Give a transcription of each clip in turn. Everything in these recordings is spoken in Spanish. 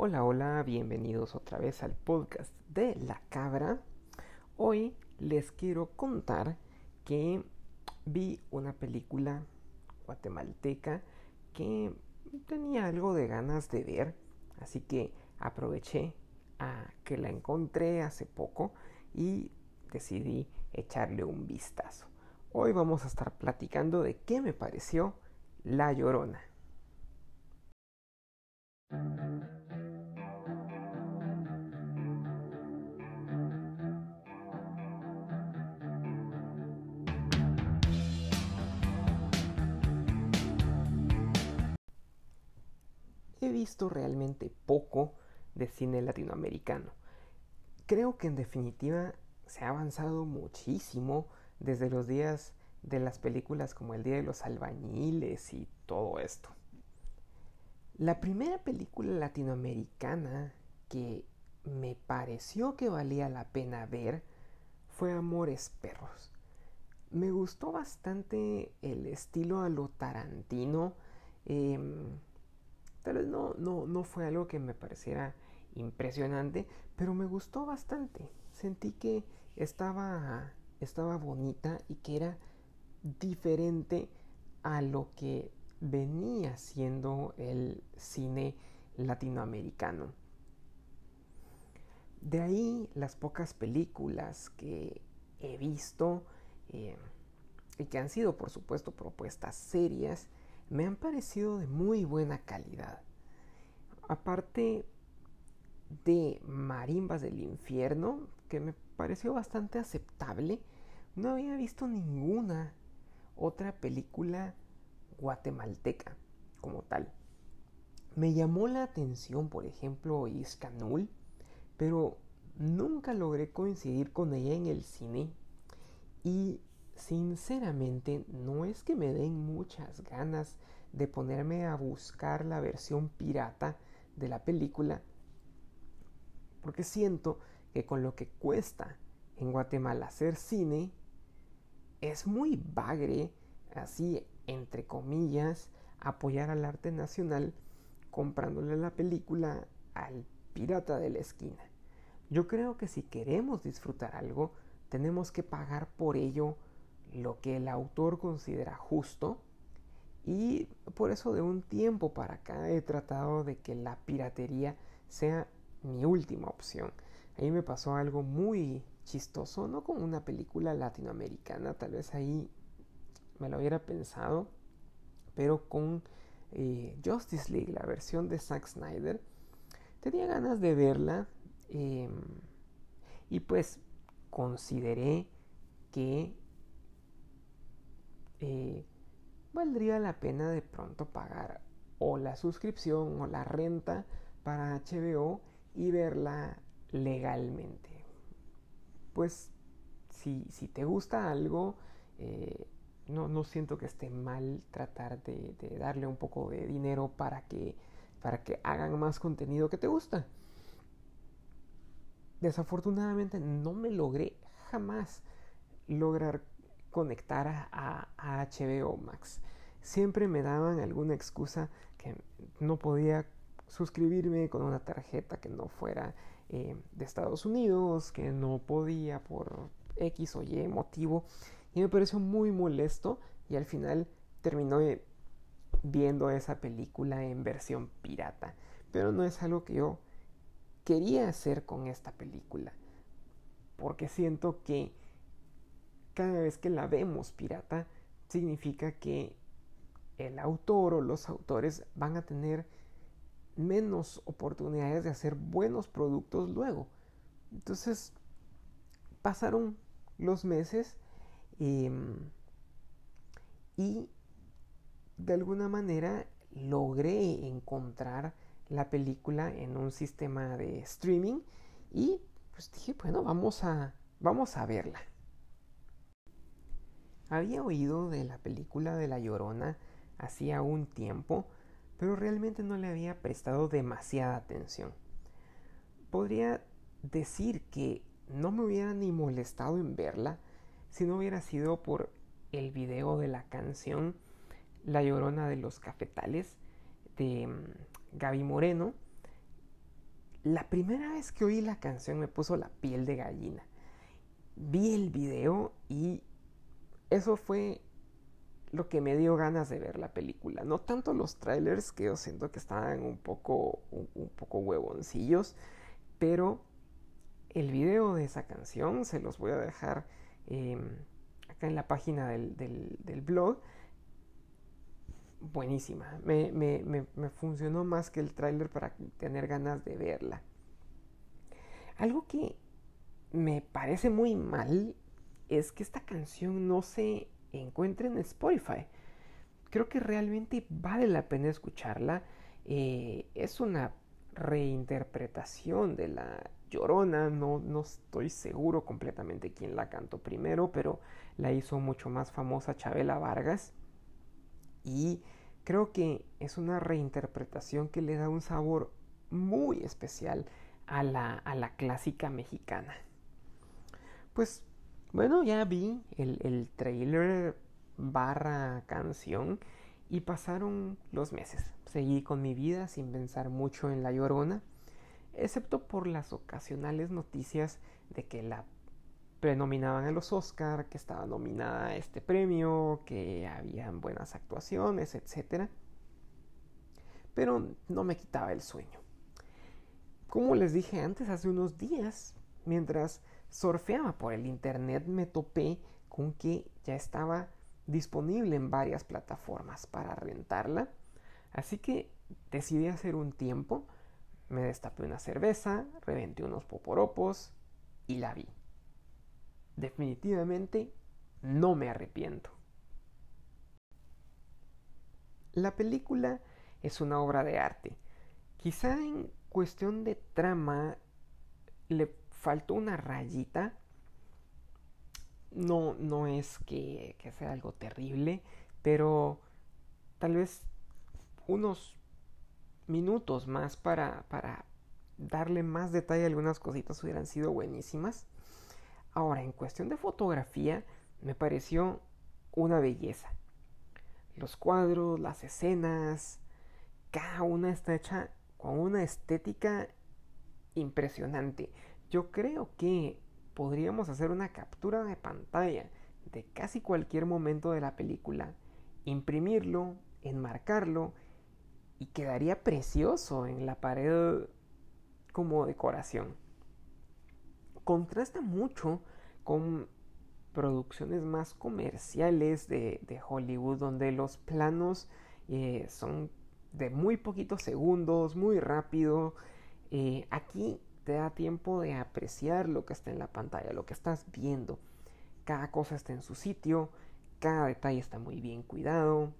Hola, hola, bienvenidos otra vez al podcast de La Cabra. Hoy les quiero contar que vi una película guatemalteca que tenía algo de ganas de ver, así que aproveché a que la encontré hace poco y decidí echarle un vistazo. Hoy vamos a estar platicando de qué me pareció La Llorona. He visto realmente poco de cine latinoamericano. Creo que en definitiva se ha avanzado muchísimo desde los días de las películas como El Día de los Albañiles y todo esto. La primera película latinoamericana que me pareció que valía la pena ver fue Amores Perros. Me gustó bastante el estilo a lo Tarantino. Em, tal vez no, no, no fue algo que me pareciera impresionante, pero me gustó bastante. Sentí que estaba, estaba bonita y que era diferente a lo que venía siendo el cine latinoamericano. De ahí las pocas películas que he visto eh, y que han sido por supuesto propuestas serias me han parecido de muy buena calidad. Aparte de Marimbas del Infierno, que me pareció bastante aceptable, no había visto ninguna otra película guatemalteca como tal. Me llamó la atención, por ejemplo, Iscanul, pero nunca logré coincidir con ella en el cine y sinceramente no es que me den muchas ganas de ponerme a buscar la versión pirata de la película, porque siento que con lo que cuesta en Guatemala hacer cine, es muy bagre, así entre comillas, apoyar al arte nacional comprándole la película al pirata de la esquina. Yo creo que si queremos disfrutar algo, tenemos que pagar por ello lo que el autor considera justo y por eso de un tiempo para acá he tratado de que la piratería sea mi última opción. Ahí me pasó algo muy chistoso, no con una película latinoamericana, tal vez ahí me lo hubiera pensado, pero con eh, Justice League, la versión de Zack Snyder, tenía ganas de verla em, y pues consideré que eh, valdría la pena de pronto pagar o la suscripción o la renta para HBO y verla legalmente. Pues si, si te gusta algo, eh, no, no, siento que esté mal tratar de, de, darle un poco de dinero para que, para que hagan más contenido que te gusta. Desafortunadamente no me logré jamás lograr conectar a, HBO Max. Siempre me daban alguna excusa que no podía suscribirme con una tarjeta que no fuera eh, de Estados Unidos, que no podía por X o Y motivo. Y me pareció muy molesto y al final terminó viendo esa película en versión pirata. Pero no es algo que yo quería hacer con esta película. Porque siento que cada vez que la vemos pirata, significa que el autor o los autores van a tener menos oportunidades de hacer buenos productos luego. Entonces, pasaron los meses em, y de alguna manera logré encontrar la película en un sistema de streaming y pues dije, bueno, vamos a, vamos a verla. Había oído de la película de La Llorona hacía un tiempo, pero realmente no le había prestado demasiada atención. Podría decir que no me hubiera ni molestado en verla si no hubiera sido por el video de la canción La Llorona de los Cafetales de mm, Gaby Moreno, la primera vez que oí la canción me puso la piel de gallina. Vi el video y eso fue lo que me dio ganas de ver la película. No tanto los trailers, que yo siento que estaban un poco, un, poco huevoncillos, pero el video de esa canción se los voy a dejar em, acá en la página del, del, blog. Buenísima, me, me, me, funcionó más que el trailer para tener ganas de verla. Algo que me parece muy mal es que esta canción no se encuentre en Spotify. Creo que realmente vale la pena escucharla. Eh, es una reinterpretación de la Llorona, no, no estoy seguro completamente quién la cantó primero, pero la hizo mucho más famosa Chabela Vargas. Y creo que es una reinterpretación que le da un sabor muy especial a la, a la clásica mexicana. Pues bueno, ya vi el, el trailer barra canción y pasaron los meses. Seguí con mi vida sin pensar mucho en La Llorona, excepto por las ocasionales noticias de que la prenominaban a los Oscar, que estaba nominada a este premio, que habían buenas actuaciones, etc. Pero no me quitaba el sueño. Como les dije antes, hace unos días, mientras surfeaba por el internet me topé con que ya estaba disponible en varias plataformas para rentarla. Así que decidí hacer un tiempo, me destapé una cerveza, reventé unos poporopos y la vi. Definitivamente no me arrepiento. La película es una obra de arte. Quizá en cuestión de trama le faltó una rayita. No, no es que, sea algo terrible, pero tal vez unos minutos más para, para darle más detalle a algunas cositas hubieran sido buenísimas. Ahora, en cuestión de fotografía, me pareció una belleza. Los cuadros, las escenas, cada una está hecha con una estética impresionante. Yo creo que podríamos hacer una captura de pantalla de casi cualquier momento de la película, imprimirlo, enmarcarlo y quedaría precioso en la pared como decoración. Contrasta mucho con producciones más comerciales de, Hollywood donde los planos eh, son de muy poquitos segundos, muy rápido. Eh, aquí te da tiempo de apreciar lo que está en la pantalla, lo que estás viendo. Cada cosa está en su sitio, cada detalle está muy bien cuidado.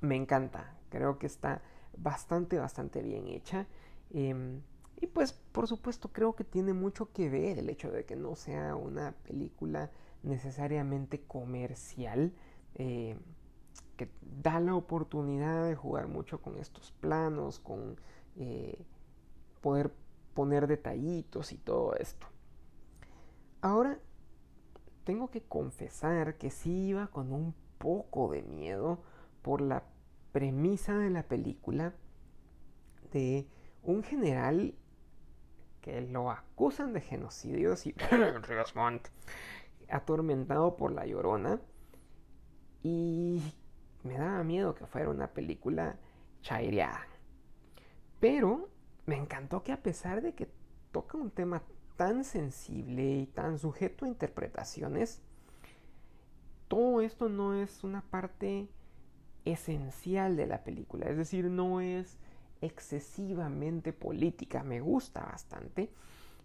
Me encanta, creo que está bastante, bastante bien hecha. Em, y pues, por supuesto, creo que tiene mucho que ver el hecho de que no sea una película necesariamente comercial. Eh, que da la oportunidad de jugar mucho con estos planos, con eh, poder poner detallitos y todo esto. Ahora, tengo que confesar que sí iba con un poco de miedo por la premisa de la película de un general que lo acusan de genocidios y atormentado por la llorona y me daba miedo que fuera una película chaireada. Pero me encantó que a pesar de que toca un tema tan sensible y tan sujeto a interpretaciones, todo esto no es una parte esencial de la película, es decir, no es excesivamente política, me gusta bastante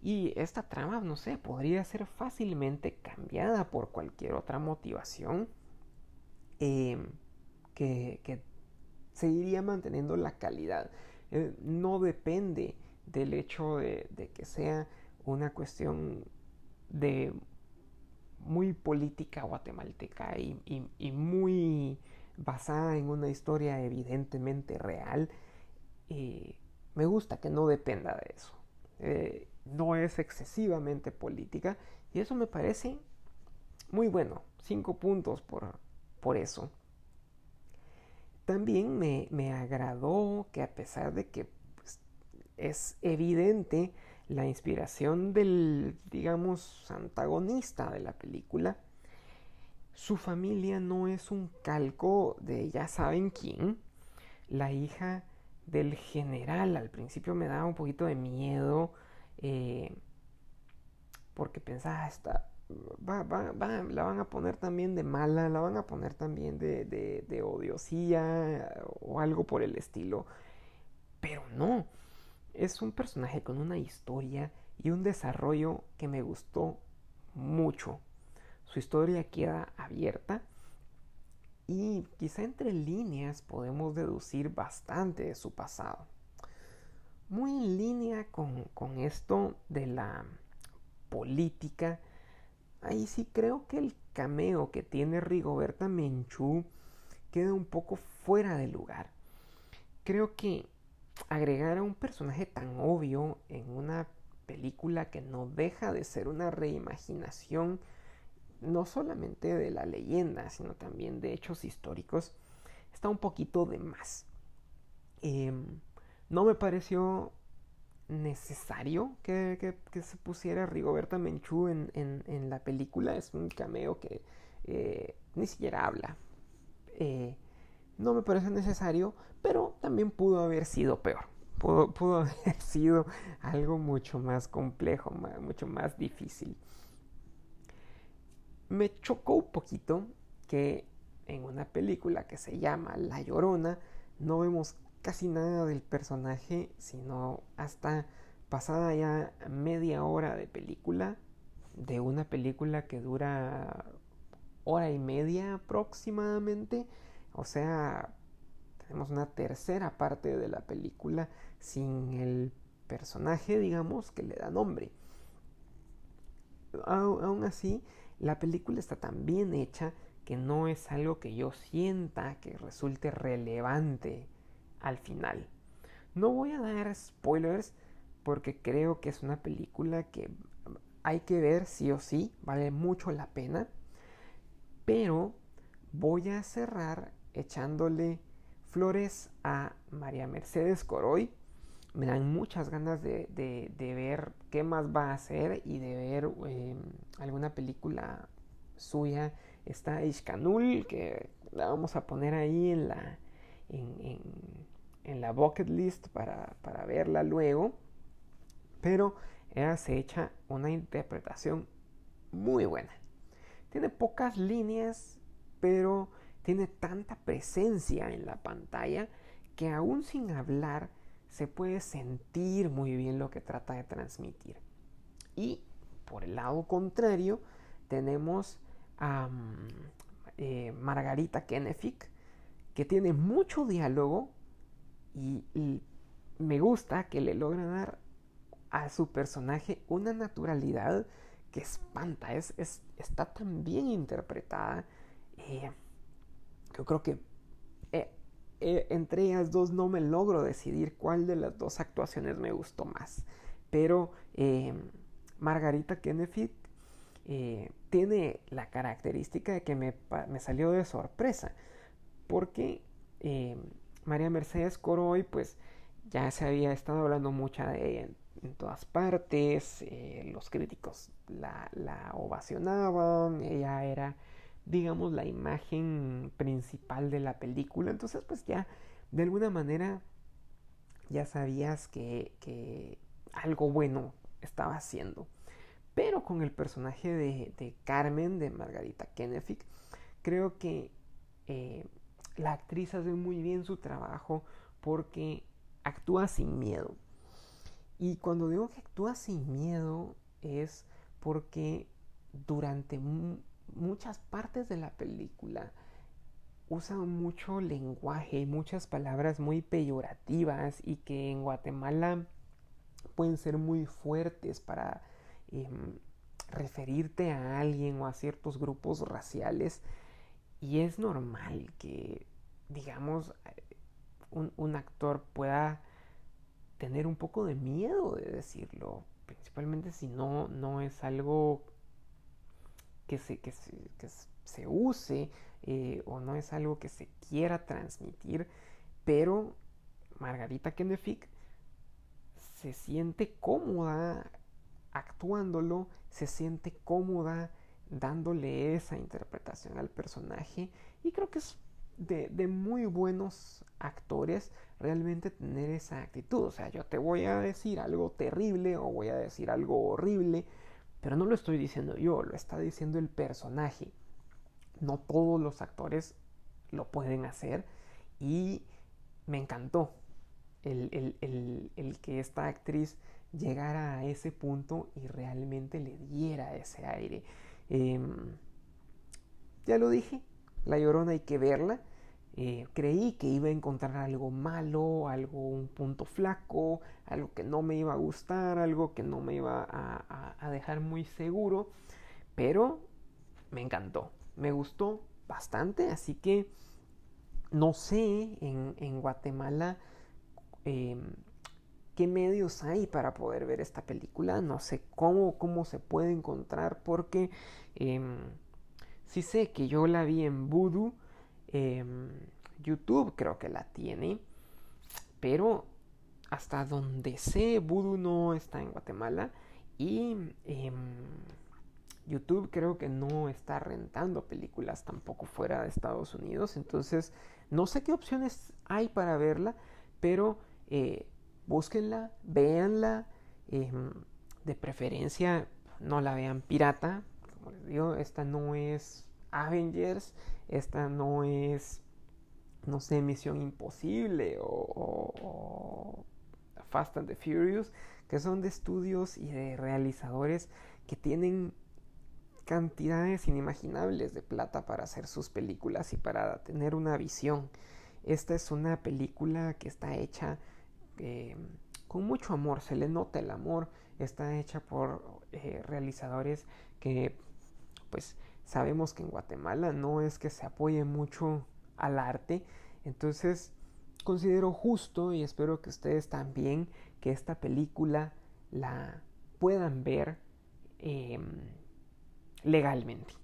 y esta trama, no sé, podría ser fácilmente cambiada por cualquier otra motivación que, que seguiría manteniendo la calidad. Eh, no depende del hecho de, que sea una cuestión de muy política guatemalteca y, muy basada en una historia evidentemente real. Eh, me gusta que no dependa de eso. Eh, no es excesivamente política y eso me parece muy bueno. Cinco puntos por, por eso. También me, agradó que a pesar de que pues, es evidente la inspiración del, digamos, antagonista de la película. Su familia no es un calco de ya saben quién. La hija del general al principio me daba un poquito de miedo eh, porque pensaba, ah, esta, la van a poner también de mala, la van a poner también de, de, de odiosía o algo por el estilo. Pero no, es un personaje con una historia y un desarrollo que me gustó mucho. Su historia queda abierta y quizá entre líneas podemos deducir bastante de su pasado. Muy en línea con, con esto de la política, ahí sí creo que el cameo que tiene Rigoberta Menchú queda un poco fuera de lugar. Creo que agregar a un personaje tan obvio en una película que no deja de ser una reimaginación no solamente de la leyenda, sino también de hechos históricos, está un poquito de más. Em, no me pareció necesario que, se pusiera Rigoberta Menchú en, la película. Es un cameo que eh, ni siquiera habla. Eh, no me parece necesario, pero también pudo haber sido peor. Pudo, pudo haber sido algo mucho más complejo, mucho más difícil. Me chocó un poquito que en una película que se llama La Llorona no vemos casi nada del personaje, sino hasta pasada ya media hora de película, de una película que dura hora y media aproximadamente, o sea, tenemos una tercera parte de la película sin el personaje, digamos, que le da nombre. Aún así, la película está tan bien hecha que no es algo que yo sienta que resulte relevante al final. No voy a dar spoilers porque creo que es una película que hay que ver sí o sí, vale mucho la pena. Pero voy a cerrar echándole flores a María Mercedes Coroy. Me dan muchas ganas de, ver qué más va a hacer y de ver em, alguna película suya. Está Ishkanul, que la vamos a poner ahí en la, en, la bucket list para, para verla luego. Pero ella se echa una interpretación muy buena. Tiene pocas líneas, pero tiene tanta presencia en la pantalla que aún sin hablar se puede sentir muy bien lo que trata de transmitir. Y por el lado contrario tenemos a eh, Margarita Kenefic que tiene mucho diálogo y, me gusta que le logra dar a su personaje una naturalidad que espanta, es, está tan bien interpretada. Eh, yo creo que eh, eh, entre ellas dos no me logro decidir cuál de las dos actuaciones me gustó más. Pero Margarita Kennedy tiene la característica de que me, salió de sorpresa. Porque María Mercedes Coroy, pues ya se había estado hablando mucho de ella en, todas partes. los críticos la, ovacionaban. Ella era digamos, la imagen principal de la película. Entonces, pues ya, de alguna manera, ya sabías que, algo bueno estaba haciendo. Pero con el personaje de, Carmen, de Margarita Kenefic, creo que eh, la actriz hace muy bien su trabajo porque actúa sin miedo. Y cuando digo que actúa sin miedo es porque durante muchas partes de la película usan mucho lenguaje, y muchas palabras muy peyorativas y que en Guatemala pueden ser muy fuertes para em, referirte a alguien o a ciertos grupos raciales. Y es normal que, digamos, un, un actor pueda tener un poco de miedo de decirlo, principalmente si no, no es algo que se, que se, use eh, o no es algo que se quiera transmitir, pero Margarita Kennefic se siente cómoda actuándolo, se siente cómoda dándole esa interpretación al personaje y creo que es de, muy buenos actores realmente tener esa actitud. O sea, yo te voy a decir algo terrible o voy a decir algo horrible, pero no lo estoy diciendo yo, lo está diciendo el personaje. No todos los actores lo pueden hacer y me encantó el, que esta actriz llegara a ese punto y realmente le diera ese aire. Em, ya lo dije, La Llorona hay que verla. Eh, creí que iba a encontrar algo malo, algo, un punto flaco, algo que no me iba a gustar, algo que no me iba a, dejar muy seguro, pero me encantó, me gustó bastante, así que no sé en, Guatemala em, qué medios hay para poder ver esta película, no sé cómo, cómo se puede encontrar, porque em, sí sé que yo la vi en Voodoo, em, YouTube creo que la tiene, pero hasta donde sé, Voodoo no está en Guatemala y em, YouTube creo que no está rentando películas tampoco fuera de Estados Unidos, entonces no sé qué opciones hay para verla, pero eh, búsquenla, véanla, em, de preferencia no la vean pirata, como les digo, esta no es Avengers, esta no es, no sé, Misión Imposible o, Fast and the Furious, que son de estudios y de realizadores que tienen cantidades inimaginables de plata para hacer sus películas y para tener una visión. Esta es una película que está hecha eh, con mucho amor, se le nota el amor, está hecha por eh, realizadores que pues sabemos que en Guatemala no es que se apoye mucho al arte, entonces considero justo y espero que ustedes también que esta película la puedan ver em, legalmente.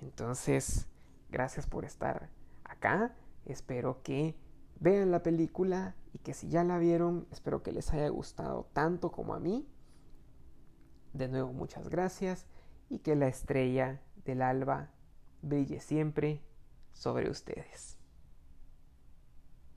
Entonces, gracias por estar acá, espero que vean la película y que si ya la vieron, espero que les haya gustado tanto como a mí. De nuevo, muchas gracias y que la estrella del alba brille siempre sobre ustedes.